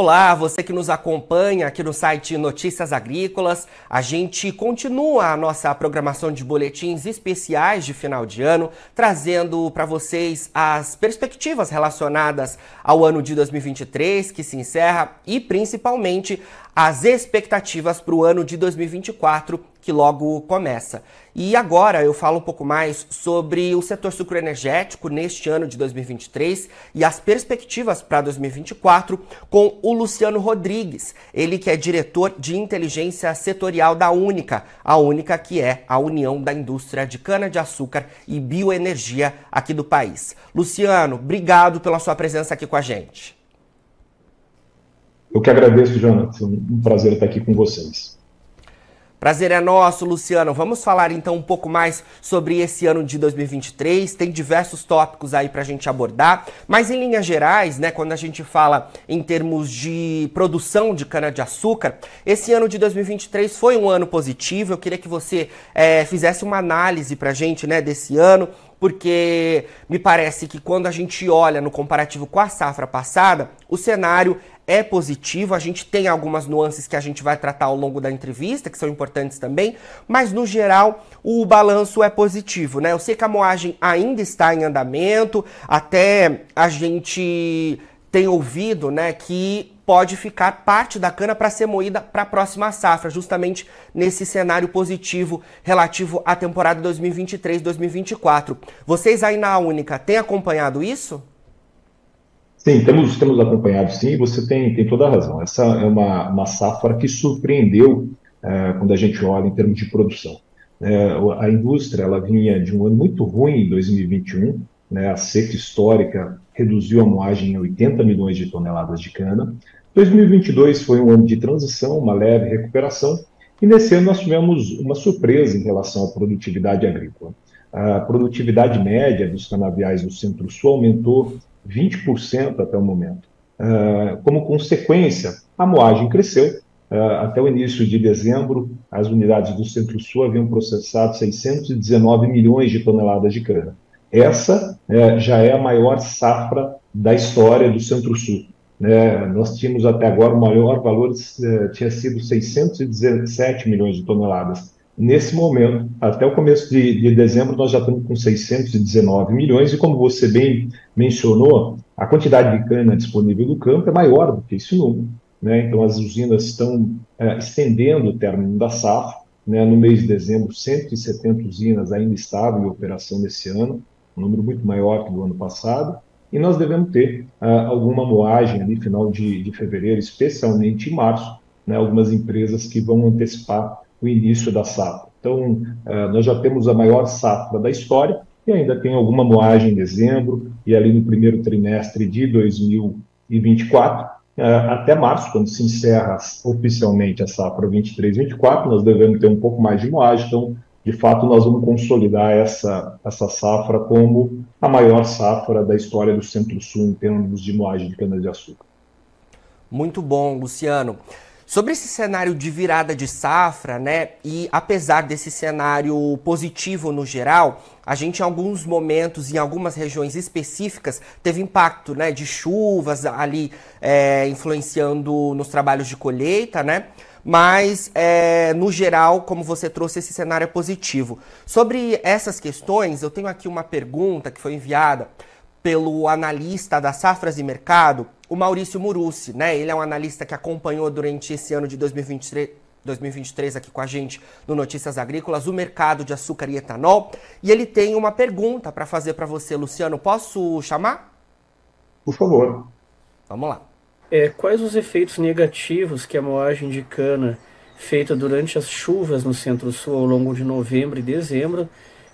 Olá, você que nos acompanha aqui no site Notícias Agrícolas. A gente continua a nossa programação de boletins especiais de final de ano, trazendo para vocês as perspectivas relacionadas ao ano de 2023 que se encerra e principalmente as expectativas para o ano de 2024 que logo começa. E agora eu falo um pouco mais sobre o setor sucroenergético neste ano de 2023 e as perspectivas para 2024 com o Luciano Rodrigues, ele que é diretor de inteligência setorial da Única, a Única que é a União da Indústria de Cana-de-Açúcar e Bioenergia aqui do país. Luciano, obrigado pela sua presença aqui com a gente. Eu que agradeço, Jonathan. Um prazer estar aqui com vocês. Prazer é nosso, Luciano. Vamos falar então um pouco mais sobre esse ano de 2023. Tem diversos tópicos aí para a gente abordar, mas em linhas gerais, né, quando a gente fala em termos de produção de cana-de-açúcar, esse ano de 2023 foi um ano positivo. Eu queria que você é, fizesse uma análise para a gente né, desse ano, porque me parece que quando a gente olha no comparativo com a safra passada, o cenário é positivo. A gente tem algumas nuances que a gente vai tratar ao longo da entrevista, que são importantes também, mas no geral o balanço é positivo, né? Eu sei que a moagem ainda está em andamento, até a gente tem ouvido, né, que pode ficar parte da cana para ser moída para a próxima safra, justamente nesse cenário positivo relativo à temporada 2023-2024. Vocês aí na Única têm acompanhado isso? Sim, temos, temos acompanhado sim, você tem, tem toda a razão. Essa é uma, uma safra que surpreendeu é, quando a gente olha em termos de produção. É, a indústria ela vinha de um ano muito ruim em 2021, né, a seca histórica reduziu a moagem em 80 milhões de toneladas de cana. 2022 foi um ano de transição, uma leve recuperação, e nesse ano nós tivemos uma surpresa em relação à produtividade agrícola. A produtividade média dos canaviais do Centro-Sul aumentou 20% até o momento. Uh, como consequência, a moagem cresceu. Uh, até o início de dezembro, as unidades do Centro-Sul haviam processado 619 milhões de toneladas de cana. Essa uh, já é a maior safra da história do Centro-Sul. Né? Nós tínhamos até agora o maior valor, eh, tinha sido 617 milhões de toneladas. Nesse momento, até o começo de, de, dezembro, nós já estamos com 619 milhões, e como você bem mencionou, a quantidade de cana disponível no campo é maior do que esse número. Né? Então, as usinas estão é, estendendo o término da safra. Né? No mês de dezembro, 170 usinas ainda estavam em operação nesse ano, um número muito maior que do ano passado. E nós devemos ter uh, alguma moagem ali, final de, de fevereiro, especialmente em março, né? algumas empresas que vão antecipar o início da safra. Então, uh, nós já temos a maior safra da história e ainda tem alguma moagem em dezembro e ali no primeiro trimestre de 2024, uh, eh, até março, quando se encerra oficialmente a safra 23-24, nós devemos ter um pouco mais de moagem. Então, de fato, nós vamos consolidar essa, essa safra como a maior safra da história do Centro-Sul em termos de moagem de cana-de-açúcar. Muito bom, Luciano. Sobre esse cenário de virada de safra, né? E apesar desse cenário positivo no geral, a gente em alguns momentos, em algumas regiões específicas, teve impacto, né? De chuvas ali é, influenciando nos trabalhos de colheita, né? Mas, é, no geral, como você trouxe, esse cenário é positivo. Sobre essas questões, eu tenho aqui uma pergunta que foi enviada pelo analista da Safras e Mercado, o Maurício Murucci, né? Ele é um analista que acompanhou durante esse ano de 2023, 2023 aqui com a gente no Notícias Agrícolas o mercado de açúcar e etanol. E ele tem uma pergunta para fazer para você, Luciano. Posso chamar? Por favor. Vamos lá. É, quais os efeitos negativos que a moagem de cana feita durante as chuvas no Centro-Sul ao longo de novembro e dezembro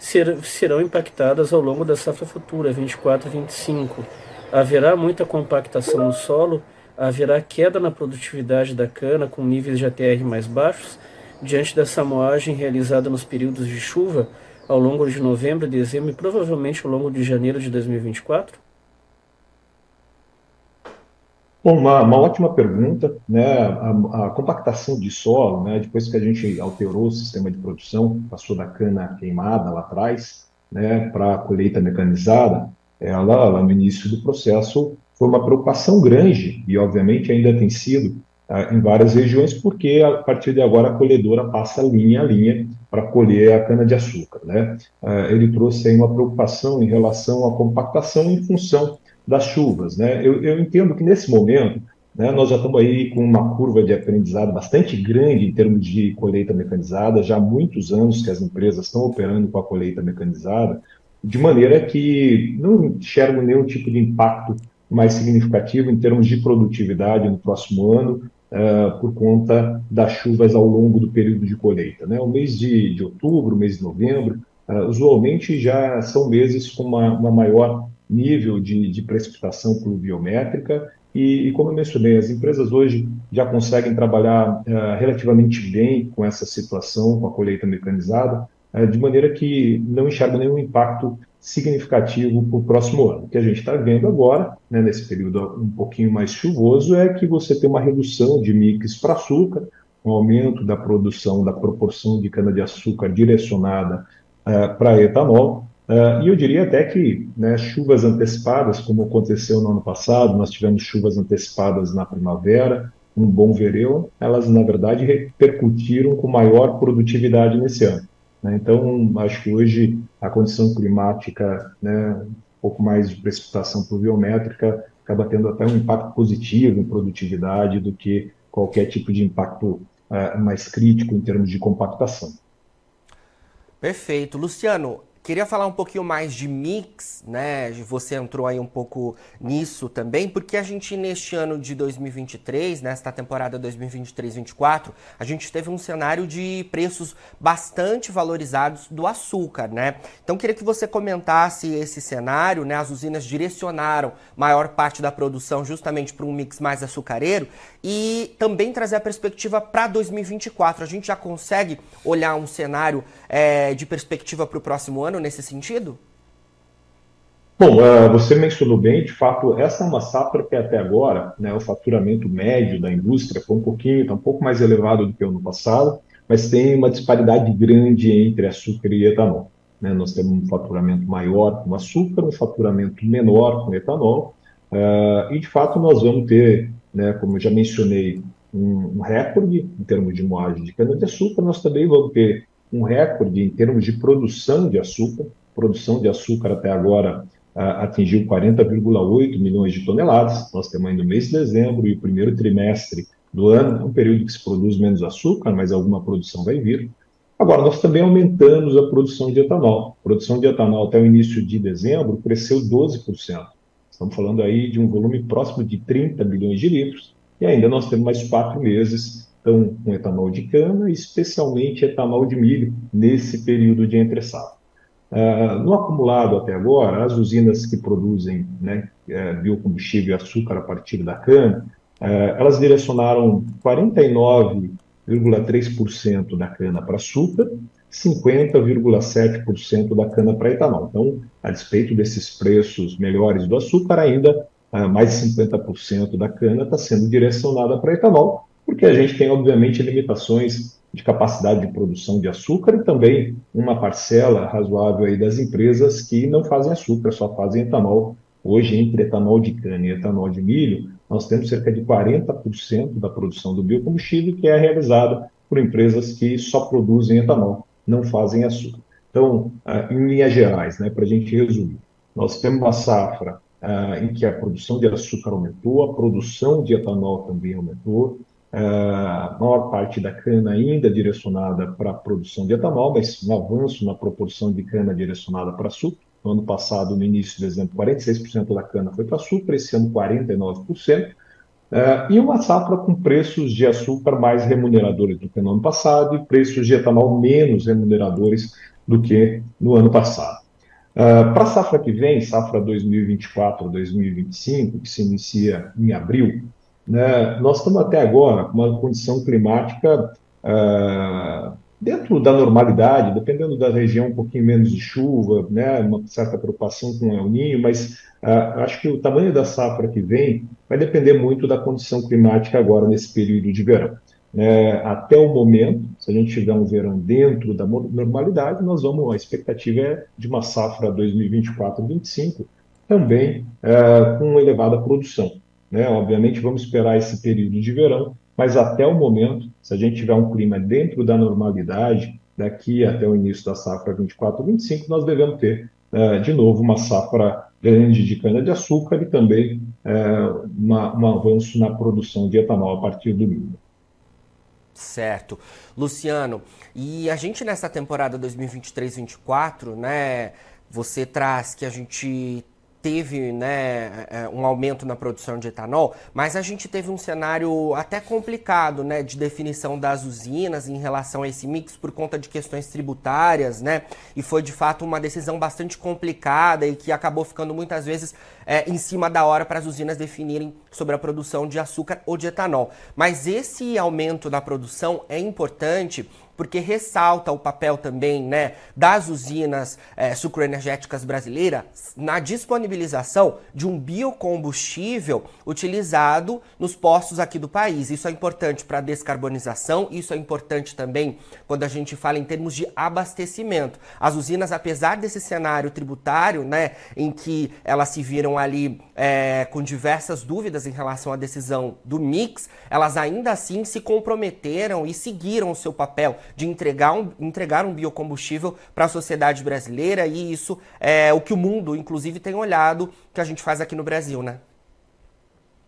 ser, serão impactadas ao longo da safra futura, 24 e 25? haverá muita compactação no solo, haverá queda na produtividade da cana com níveis de ATR mais baixos, diante dessa moagem realizada nos períodos de chuva ao longo de novembro, dezembro e provavelmente ao longo de janeiro de 2024? Bom, uma, uma ótima pergunta. Né? A, a, compactação de solo, né? depois que a gente alterou o sistema de produção, passou da cana queimada lá atrás né? para a colheita mecanizada, ela, lá no início do processo, foi uma preocupação grande, e obviamente ainda tem sido em várias regiões, porque a partir de agora a colhedora passa linha a linha para colher a cana-de-açúcar. Né? ele trouxe aí uma preocupação em relação à compactação em função das chuvas. Né? Eu, eu entendo que nesse momento né, nós já estamos aí com uma curva de aprendizado bastante grande em termos de colheita mecanizada, já há muitos anos que as empresas estão operando com a colheita mecanizada, de maneira que não enxergo nenhum tipo de impacto mais significativo em termos de produtividade no próximo ano, uh, por conta das chuvas ao longo do período de colheita. Né? O mês de, de outubro, o mês de novembro, uh, usualmente já são meses com uma, uma maior nível de, de precipitação pluviométrica e, e, como eu mencionei, as empresas hoje já conseguem trabalhar uh, relativamente bem com essa situação, com a colheita mecanizada, uh, de maneira que não enxerga nenhum impacto significativo para o próximo ano. O que a gente está vendo agora, né, nesse período um pouquinho mais chuvoso, é que você tem uma redução de mix para açúcar, um aumento da produção, da proporção de cana-de-açúcar direcionada uh, para etanol, Uh, e eu diria até que né, chuvas antecipadas, como aconteceu no ano passado, nós tivemos chuvas antecipadas na primavera, um bom verão, elas na verdade repercutiram com maior produtividade nesse ano. Né? Então, acho que hoje a condição climática, né, um pouco mais de precipitação pluviométrica, acaba tendo até um impacto positivo em produtividade do que qualquer tipo de impacto uh, mais crítico em termos de compactação. Perfeito. Luciano, Queria falar um pouquinho mais de mix, né? Você entrou aí um pouco nisso também, porque a gente neste ano de 2023, nesta temporada 2023-24, a gente teve um cenário de preços bastante valorizados do açúcar, né? Então queria que você comentasse esse cenário, né? As usinas direcionaram maior parte da produção justamente para um mix mais açucareiro e também trazer a perspectiva para 2024. A gente já consegue olhar um cenário é, de perspectiva para o próximo ano? nesse sentido? Bom, uh, você mencionou bem, de fato, essa é uma safra que até agora, né, o faturamento médio da indústria foi um pouquinho, está um pouco mais elevado do que o ano passado, mas tem uma disparidade grande entre açúcar e etanol. Né? Nós temos um faturamento maior com açúcar, um faturamento menor com etanol, uh, e de fato nós vamos ter, né, como eu já mencionei, um, um recorde em termos de moagem de cana-de-açúcar, nós também vamos ter um recorde em termos de produção de açúcar. Produção de açúcar até agora atingiu 40,8 milhões de toneladas. Nós temos ainda o mês de dezembro e o primeiro trimestre do ano, um período que se produz menos açúcar, mas alguma produção vai vir. Agora, nós também aumentamos a produção de etanol. A produção de etanol até o início de dezembro cresceu 12%. Estamos falando aí de um volume próximo de 30 bilhões de litros. E ainda nós temos mais quatro meses então, com etanol de cana, especialmente etanol de milho, nesse período de entre. Uh, no acumulado até agora, as usinas que produzem né, uh, biocombustível e açúcar a partir da cana, uh, elas direcionaram 49,3% da cana para açúcar, 50,7% da cana para etanol. Então, a despeito desses preços melhores do açúcar, ainda ah, mais de 50% da cana está sendo direcionada para etanol, porque a gente tem, obviamente, limitações de capacidade de produção de açúcar e também uma parcela razoável aí das empresas que não fazem açúcar, só fazem etanol. Hoje, entre etanol de cana e etanol de milho, nós temos cerca de 40% da produção do biocombustível que é realizada por empresas que só produzem etanol, não fazem açúcar. Então, ah, em linhas gerais, né, para a gente resumir, nós temos uma safra ah, em que a produção de açúcar aumentou, a produção de etanol também aumentou, a maior parte da cana ainda direcionada para a produção de etanol, mas um avanço na proporção de cana direcionada para açúcar. No ano passado, no início de dezembro, 46% da cana foi para açúcar, esse ano 49%. Uh, e uma safra com preços de açúcar mais remuneradores do que no ano passado e preços de etanol menos remuneradores do que no ano passado. Uh, para a safra que vem, safra 2024-2025, que se inicia em abril, né, nós estamos até agora com uma condição climática uh, dentro da normalidade, dependendo da região, um pouquinho menos de chuva, né, uma certa preocupação com o El Ninho, mas uh, acho que o tamanho da safra que vem vai depender muito da condição climática agora nesse período de verão. É, até o momento, se a gente tiver um verão dentro da normalidade, nós vamos, a expectativa é de uma safra 2024-25 também é, com elevada produção. Né? Obviamente, vamos esperar esse período de verão, mas até o momento, se a gente tiver um clima dentro da normalidade, daqui até o início da safra 24-25, nós devemos ter, é, de novo, uma safra grande de cana-de-açúcar e também uma, um avanço na produção de etanol a partir do milho. Certo. Luciano, e a gente nessa temporada 2023-24, né, você traz que a gente teve né, é, um aumento na produção de etanol, mas a gente teve um cenário até complicado né, de definição das usinas em relação a esse mix por conta de questões tributárias, né? E foi de fato uma decisão bastante complicada e que acabou ficando muitas vezes é, em cima da hora para as usinas definirem sobre a produção de açúcar ou de etanol. Mas esse aumento na produção é importante porque ressalta o papel também né, das usinas é, sucroenergéticas brasileiras na disponibilização de um biocombustível utilizado nos postos aqui do país. Isso é importante para a descarbonização, isso é importante também quando a gente fala em termos de abastecimento. As usinas, apesar desse cenário tributário, né, em que elas se viram ali é, com diversas dúvidas em relação à decisão do mix, elas ainda assim se comprometeram e seguiram o seu papel de entregar um, entregar um biocombustível para a sociedade brasileira e isso é o que o mundo, inclusive, tem olhado que a gente faz aqui no Brasil, né?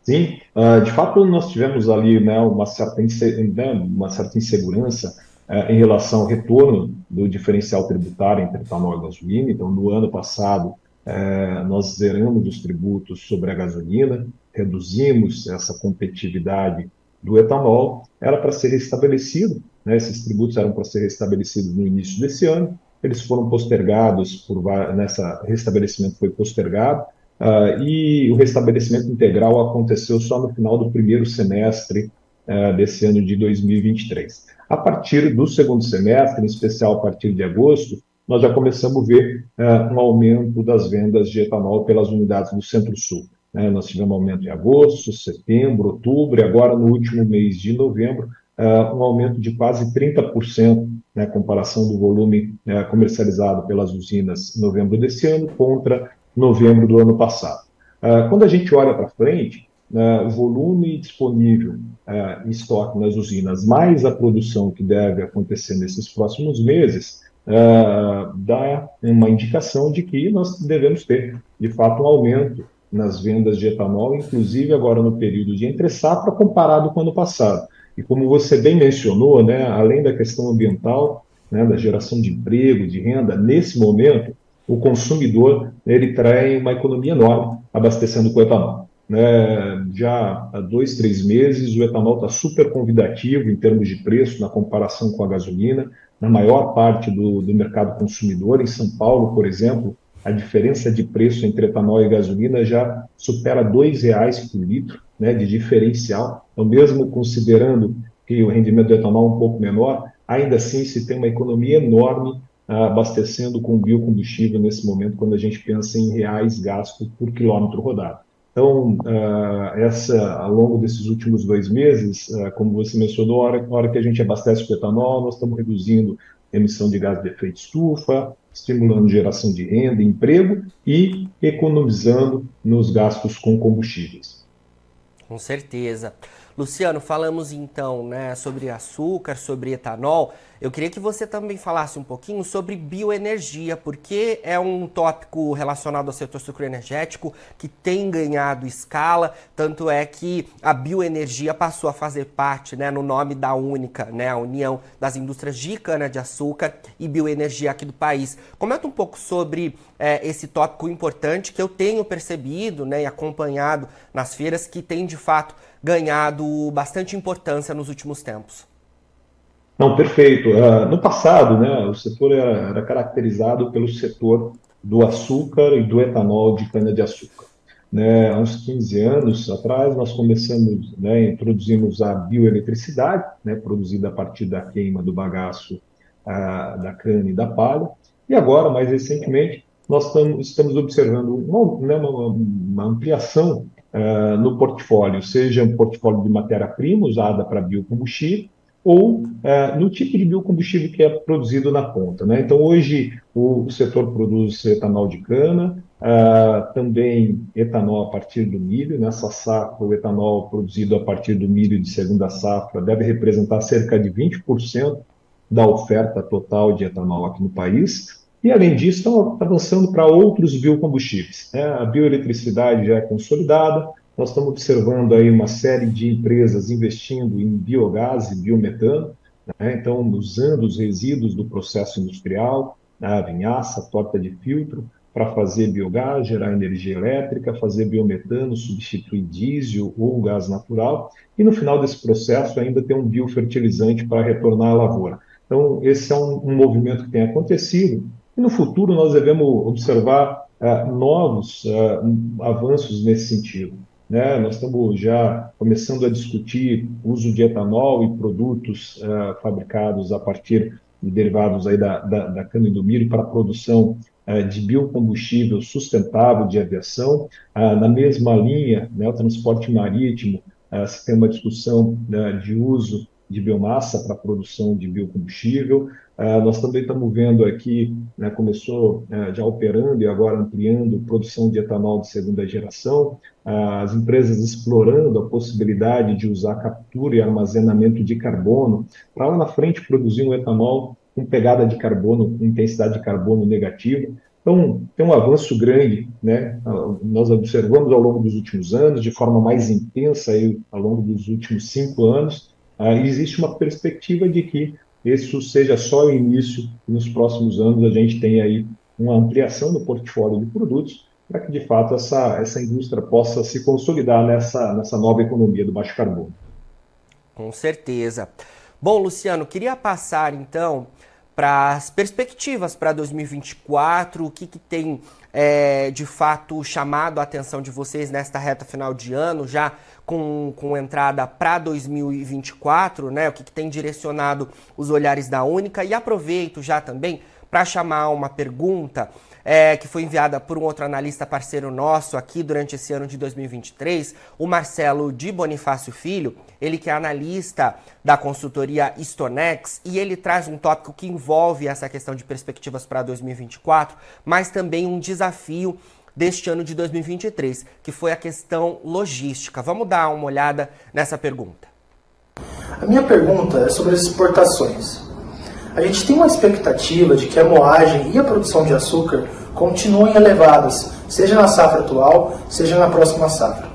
Sim, uh, de fato nós tivemos ali né, uma, certa né, uma certa insegurança uh, em relação ao retorno do diferencial tributário entre etanol e gasolina. Então, no ano passado, uh, nós zeramos os tributos sobre a gasolina, reduzimos essa competitividade do etanol, era para ser restabelecido né, esses tributos eram para ser restabelecidos no início desse ano, eles foram postergados, por, nessa restabelecimento foi postergado, uh, e o restabelecimento integral aconteceu só no final do primeiro semestre uh, desse ano de 2023. A partir do segundo semestre, em especial a partir de agosto, nós já começamos a ver uh, um aumento das vendas de etanol pelas unidades do Centro-Sul. Né? Nós tivemos aumento em agosto, setembro, outubro, e agora no último mês de novembro, uh, um aumento de quase 30%, né, comparação do volume uh, comercializado pelas usinas em novembro desse ano contra novembro do ano passado. Uh, quando a gente olha para frente, né, o volume disponível em estoque nas usinas, mais a produção que deve acontecer nesses próximos meses, dá uma indicação de que nós devemos ter, de fato, um aumento nas vendas de etanol, inclusive agora no período de entre safra comparado com o ano passado. E como você bem mencionou, né, além da questão ambiental, né, da geração de emprego, de renda, nesse momento, o consumidor ele traz uma economia enorme abastecendo com etanol. Né, já há dois, três meses, o etanol está super convidativo em termos de preço na comparação com a gasolina. Na maior parte do, do mercado consumidor, em São Paulo, por exemplo, a diferença de preço entre etanol e gasolina já supera R$ reais por litro né, de diferencial. Então, mesmo considerando que o rendimento do etanol é um pouco menor, ainda assim se tem uma economia enorme ah, abastecendo com biocombustível nesse momento, quando a gente pensa em reais gastos por quilômetro rodado. Então, ah, essa, ao longo desses últimos dois meses, ah, como você mencionou, a hora, hora que a gente abastece com etanol, nós estamos reduzindo emissão de gás de efeito estufa, estimulando geração de renda, emprego e economizando nos gastos com combustíveis. Com certeza. Luciano, falamos então né, sobre açúcar, sobre etanol. Eu queria que você também falasse um pouquinho sobre bioenergia, porque é um tópico relacionado ao setor sucroenergético que tem ganhado escala, tanto é que a bioenergia passou a fazer parte, né, no nome da única, né, a União das Indústrias de Cana-de-Açúcar e Bioenergia aqui do país. Comenta um pouco sobre é, esse tópico importante que eu tenho percebido né, e acompanhado nas feiras, que tem de fato ganhado bastante importância nos últimos tempos. Não, perfeito. Uh, no passado, né, o setor era, era, caracterizado pelo setor do açúcar e do etanol de cana-de-açúcar. Né, há uns 15 anos atrás, nós começamos, né, introduzimos a bioeletricidade, né, produzida a partir da queima do bagaço uh, da cana e da palha, e agora, mais recentemente, nós tamo, estamos observando uma, né, uma, uma ampliação uh, no portfólio, seja um portfólio de matéria-prima usada para biocombustível, ou uh, no tipo de biocombustível que é produzido na ponta. Né? Então, hoje, o, setor produz etanol de cana, uh, também etanol a partir do milho. Nessa safra, o etanol produzido a partir do milho de segunda safra deve representar cerca de 20% da oferta total de etanol aqui no país. E, além disso, estão avançando para outros biocombustíveis. Né? A bioeletricidade já é consolidada, nós estamos observando aí uma série de empresas investindo em biogás e biometano, né? então usando os resíduos do processo industrial, a vinhaça, a torta de filtro, para fazer biogás, gerar energia elétrica, fazer biometano, substituir diesel ou gás natural, e no final desse processo ainda ter um biofertilizante para retornar à lavoura. Então, esse é um, um, movimento que tem acontecido, e no futuro nós devemos observar uh, novos uh, avanços nesse sentido. Né? Nós estamos já começando a discutir o uso de etanol e produtos uh, fabricados a partir de derivados aí da, da, da cana e do milho para a produção de biocombustível sustentável de aviação. Uh, na mesma linha, né, o transporte marítimo, se tem uma discussão né, de uso de biomassa para a produção de biocombustível. Uh, nós também estamos vendo aqui, né, começou uh, já operando e agora ampliando produção de etanol de segunda geração, uh, as empresas explorando a possibilidade de usar captura e armazenamento de carbono para lá na frente produzir um etanol com pegada de carbono, intensidade de carbono negativa. Então, tem um avanço grande, né? Nós observamos ao longo dos últimos anos, de forma mais intensa aí, ao longo dos últimos cinco anos, existe uma perspectiva de que isso seja só o início e nos próximos anos a gente tenha aí uma ampliação do portfólio de produtos para que de fato essa, essa indústria possa se consolidar nessa, nessa nova economia do baixo carbono. Com certeza. Bom, Luciano, queria passar então para as perspectivas para 2024, o que, que tem é, de fato chamado a atenção de vocês nesta reta final de ano, já com, com entrada para 2024, né? O que, que tem direcionado os olhares da Única. E aproveito já também para chamar uma pergunta é, que foi enviada por um outro analista parceiro nosso aqui durante esse ano de 2023, o Marcelo de Bonifácio Filho, ele que é analista da consultoria Stonex, e ele traz um tópico que envolve essa questão de perspectivas para 2024, mas também um desafio deste ano de 2023, que foi a questão logística. Vamos dar uma olhada nessa pergunta. A minha pergunta é sobre as exportações. A gente tem uma expectativa de que a moagem e a produção de açúcar continuem elevadas, seja na safra atual, seja na próxima safra.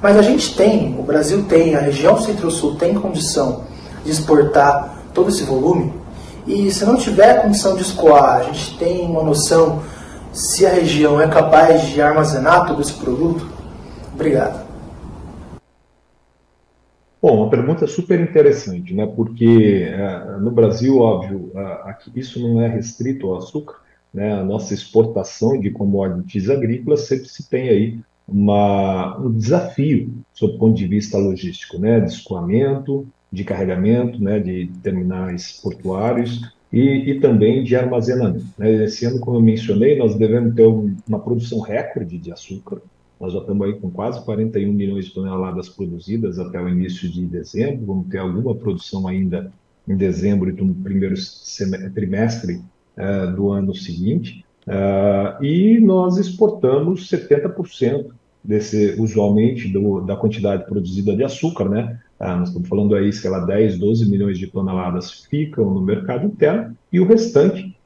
Mas a gente tem, o Brasil tem, a região Centro-Sul tem condição de exportar todo esse volume? E se não tiver condição de escoar, a gente tem uma noção se a região é capaz de armazenar todo esse produto? Obrigado. Bom, uma pergunta super interessante, né? Porque é, no Brasil, óbvio, aqui, isso não é restrito ao açúcar, né? A nossa exportação de commodities agrícolas sempre se tem aí uma, um desafio sob o ponto de vista logístico, né? De escoamento, de carregamento, né? De terminais portuários e, e também de armazenamento. Né? Esse ano, como eu mencionei, nós devemos ter um, uma produção recorde de açúcar, nós já estamos aí com quase 41 milhões de toneladas produzidas até o início de dezembro. Vamos ter alguma produção ainda em dezembro e no primeiro trimestre uh, do ano seguinte. Uh, e nós exportamos 70% desse, usualmente, do, da quantidade produzida de açúcar, né? Uh, nós estamos falando aí, sei lá, 10, 12 milhões de toneladas ficam no mercado interno e o restante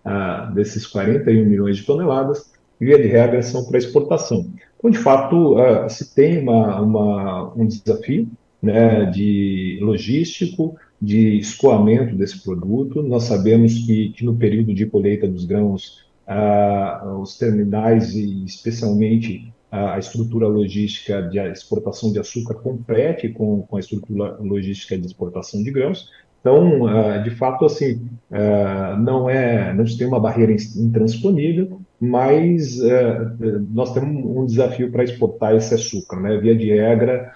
desses 41 milhões de toneladas, via de regra, são para exportação. Então, de fato, uh, se tem uma, uma, um desafio né, de logístico, de escoamento desse produto. Nós sabemos que, que no período de colheita dos grãos, uh, os terminais e especialmente a estrutura logística de exportação de açúcar compete com, com a estrutura logística de exportação de grãos. Então, de fato, assim, não é, não tem uma barreira intransponível, mas nós temos um desafio para exportar esse açúcar. Né? Via de regra,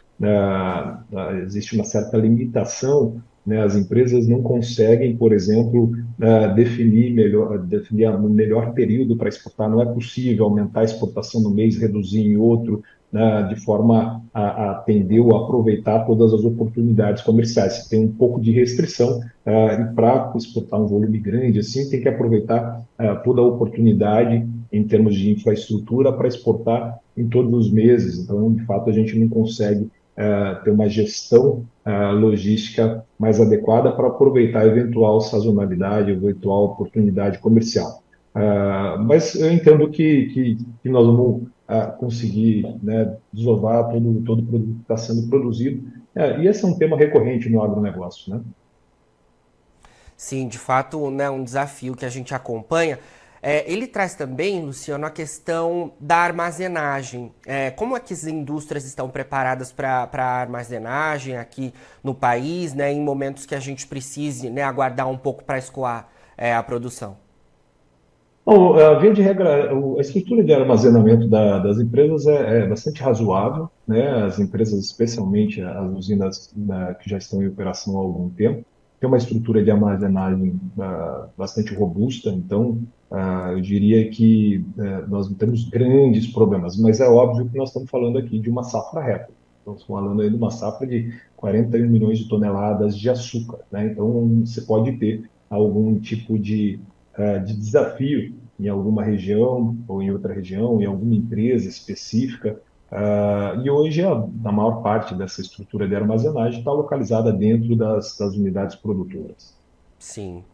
existe uma certa limitação, né? as empresas não conseguem, por exemplo, é, definir melhor, definir um melhor período para exportar, não é possível aumentar a exportação no mês, reduzir em outro, né, de forma a, a, atender ou aproveitar todas as oportunidades comerciais. Se tem um pouco de restrição uh, e para exportar um volume grande assim, tem que aproveitar uh, toda a oportunidade em termos de infraestrutura para exportar em todos os meses. Então, de fato, a gente não consegue uh, ter uma gestão logística mais adequada para aproveitar eventual sazonalidade, eventual oportunidade comercial. mas eu entendo que, que, que nós vamos conseguir né, desovar todo, todo o produto que está sendo produzido. E esse é um tema recorrente no agronegócio. Né? Sim, de fato, né, um desafio que a gente acompanha. É, ele traz também, Luciano, a questão da armazenagem. É, como é que as indústrias estão preparadas para a armazenagem aqui no país, né, em momentos que a gente precise né, aguardar um pouco para escoar é, a produção? Bom, a via de regra, a estrutura de armazenamento da, das empresas é, é, bastante razoável, né? As empresas, especialmente as usinas né, que já estão em operação há algum tempo, tem uma estrutura de armazenagem uh, bastante robusta, então uh, eu diria que uh, nós não temos grandes problemas, mas é óbvio que nós estamos falando aqui de uma safra reta. Estamos falando aí de uma safra de 41 milhões de toneladas de açúcar, né? Então você pode ter algum tipo de é, de desafio em alguma região ou em outra região, em alguma empresa específica. Uh, e hoje a, a, maior parte dessa estrutura de armazenagem está localizada dentro das, das unidades produtoras. Sim,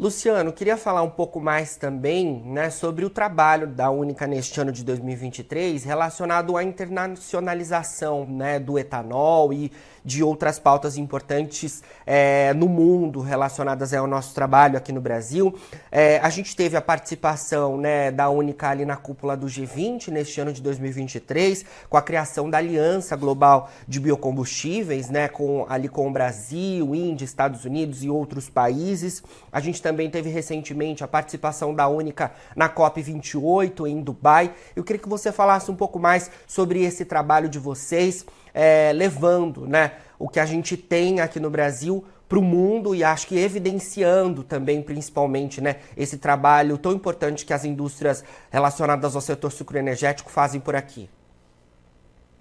Luciano, queria falar um pouco mais também né, sobre o trabalho da Única neste ano de 2023 relacionado à internacionalização né, do etanol e de outras pautas importantes é, no mundo relacionadas ao nosso trabalho aqui no Brasil. É, a gente teve a participação né, da Única ali na cúpula do G20 neste ano de 2023, com a criação da Aliança Global de Biocombustíveis, né, com, ali com o Brasil, Índia, Estados Unidos e outros países. A gente também teve recentemente a participação da Única na COP28 em Dubai. Eu queria que você falasse um pouco mais sobre esse trabalho de vocês, é, levando né, o que a gente tem aqui no Brasil para o mundo e acho que evidenciando também, principalmente, né, esse trabalho tão importante que as indústrias relacionadas ao setor sucroenergético fazem por aqui.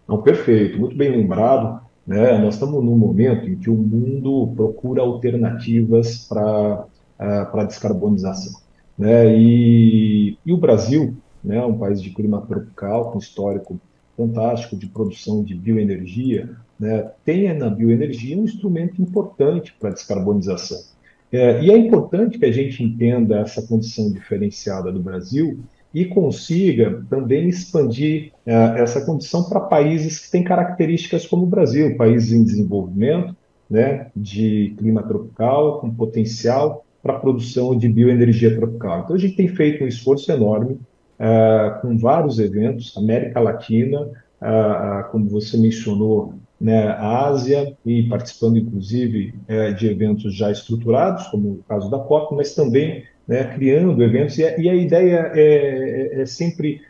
Não, perfeito, muito bem lembrado. Né? Nós estamos num momento em que o mundo procura alternativas para para a descarbonização. Né? E, e, o Brasil, né, um país de clima tropical, com histórico fantástico de produção de bioenergia, né, tem na bioenergia um instrumento importante para descarbonização. É, e é importante que a gente entenda essa condição diferenciada do Brasil e consiga também expandir é, essa condição para países que têm características como o Brasil, países em desenvolvimento, né, de clima tropical, com potencial para a produção de bioenergia tropical. Então, a gente tem feito um esforço enorme uh, com vários eventos, América Latina, uh, uh, como você mencionou, né, a Ásia, e participando, inclusive, de eventos já estruturados, como o caso da COP, mas também né, criando eventos, e a, e a ideia é, é, é sempre,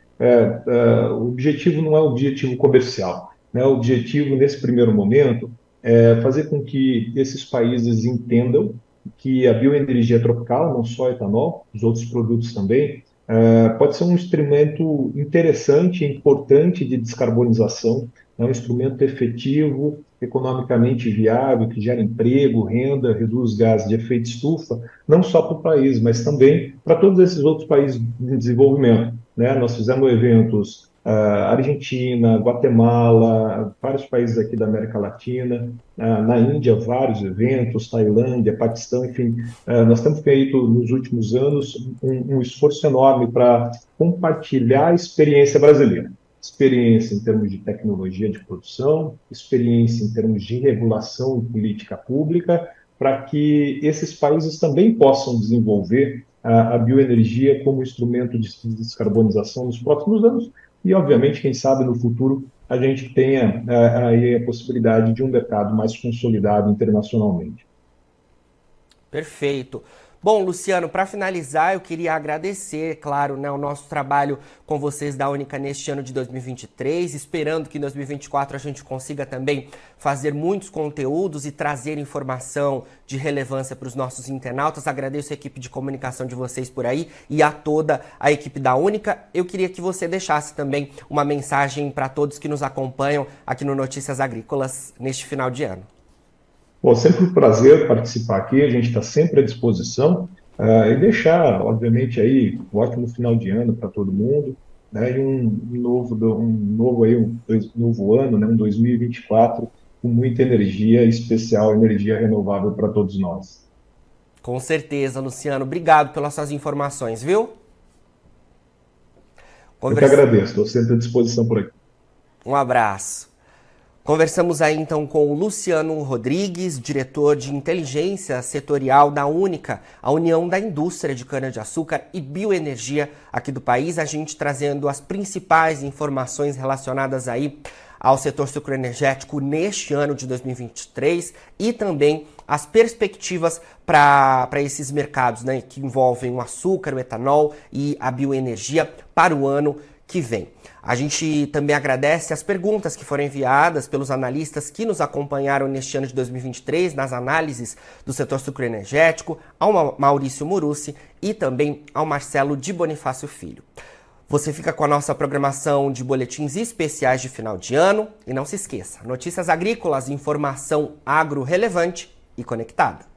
o objetivo não é o objetivo comercial, né, o objetivo, nesse primeiro momento, é fazer com que esses países entendam que a bioenergia tropical, não só etanol, os outros produtos também, uh, pode ser um instrumento interessante importante de descarbonização, é um instrumento efetivo, economicamente viável, que gera emprego, renda, reduz gases de efeito estufa, não só para o país, mas também para todos esses outros países em desenvolvimento. Né? Nós fizemos eventos Argentina, Guatemala, vários países aqui da América Latina, uh, na Índia, vários eventos, Tailândia, Paquistão, enfim, uh, nós temos feito nos últimos anos um, um esforço enorme para compartilhar a experiência brasileira. Experiência em termos de tecnologia de produção, experiência em termos de regulação e política pública, para que esses países também possam desenvolver a, a bioenergia como instrumento de descarbonização nos próximos anos, e, obviamente, quem sabe no futuro a gente tenha é, aí a possibilidade de um mercado mais consolidado internacionalmente. Perfeito. Bom, Luciano, para finalizar, eu queria agradecer, claro, né, o nosso trabalho com vocês da Única neste ano de 2023, esperando que em 2024 a gente consiga também fazer muitos conteúdos e trazer informação de relevância para os nossos internautas. Agradeço a equipe de comunicação de vocês por aí e a toda a equipe da Única. Eu queria que você deixasse também uma mensagem para todos que nos acompanham aqui no Notícias Agrícolas neste final de ano. Bom, sempre um prazer participar aqui, a gente está sempre à disposição uh, e deixar, obviamente, aí um ótimo final de ano para todo mundo, né, e um novo, um novo, aí, um novo ano, né, um 2024 com muita energia especial, energia renovável para todos nós. Com certeza, Luciano. Obrigado pelas suas informações, viu? Conversa... Eu que agradeço, estou sempre à disposição por aqui. Um abraço. Conversamos aí então com o Luciano Rodrigues, diretor de inteligência setorial da Única, a União da Indústria de Cana-de-Açúcar e Bioenergia aqui do país, a gente trazendo as principais informações relacionadas aí ao setor sucroenergético neste ano de 2023 e também as perspectivas para esses mercados né, que envolvem o açúcar, o etanol e a bioenergia para o ano que vem. A gente também agradece as perguntas que foram enviadas pelos analistas que nos acompanharam neste ano de 2023 nas análises do setor sucroenergético, ao Maurício Murucci e também ao Marcelo de Bonifácio Filho. Você fica com a nossa programação de boletins especiais de final de ano e não se esqueça, notícias agrícolas, informação agro relevante e conectada.